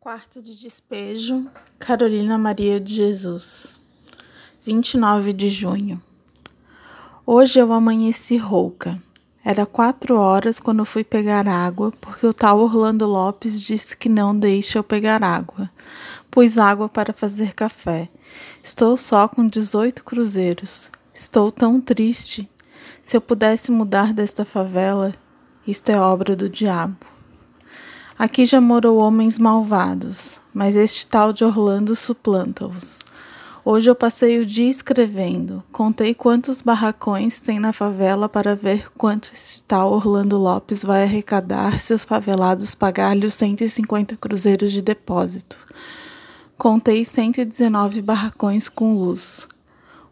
Quarto de despejo, Carolina Maria de Jesus, 29 de junho. Hoje eu amanheci rouca. Era quatro horas quando fui pegar água, porque o tal Orlando Lopes disse que não deixa eu pegar água. Pus água para fazer café. Estou só com 18 cruzeiros. Estou tão triste. Se eu pudesse mudar desta favela, isto é obra do diabo. Aqui já morou homens malvados, mas este tal de Orlando suplanta-os. Hoje eu passei o dia escrevendo, contei quantos barracões tem na favela para ver quanto este tal Orlando Lopes vai arrecadar se os favelados pagar-lhe os 150 cruzeiros de depósito. Contei 119 barracões com luz.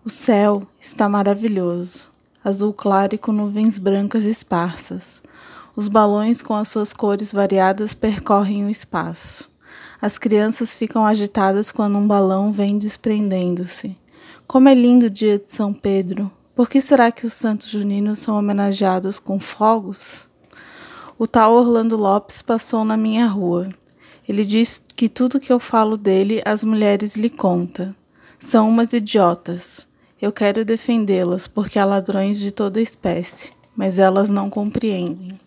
O céu está maravilhoso, azul claro e com nuvens brancas esparsas. Os balões com as suas cores variadas percorrem o espaço. As crianças ficam agitadas quando um balão vem desprendendo-se. Como é lindo o dia de São Pedro! Por que será que os santos juninos são homenageados com fogos? O tal Orlando Lopes passou na minha rua. Ele diz que tudo que eu falo dele as mulheres lhe contam. São umas idiotas. Eu quero defendê-las porque há ladrões de toda espécie, mas elas não compreendem.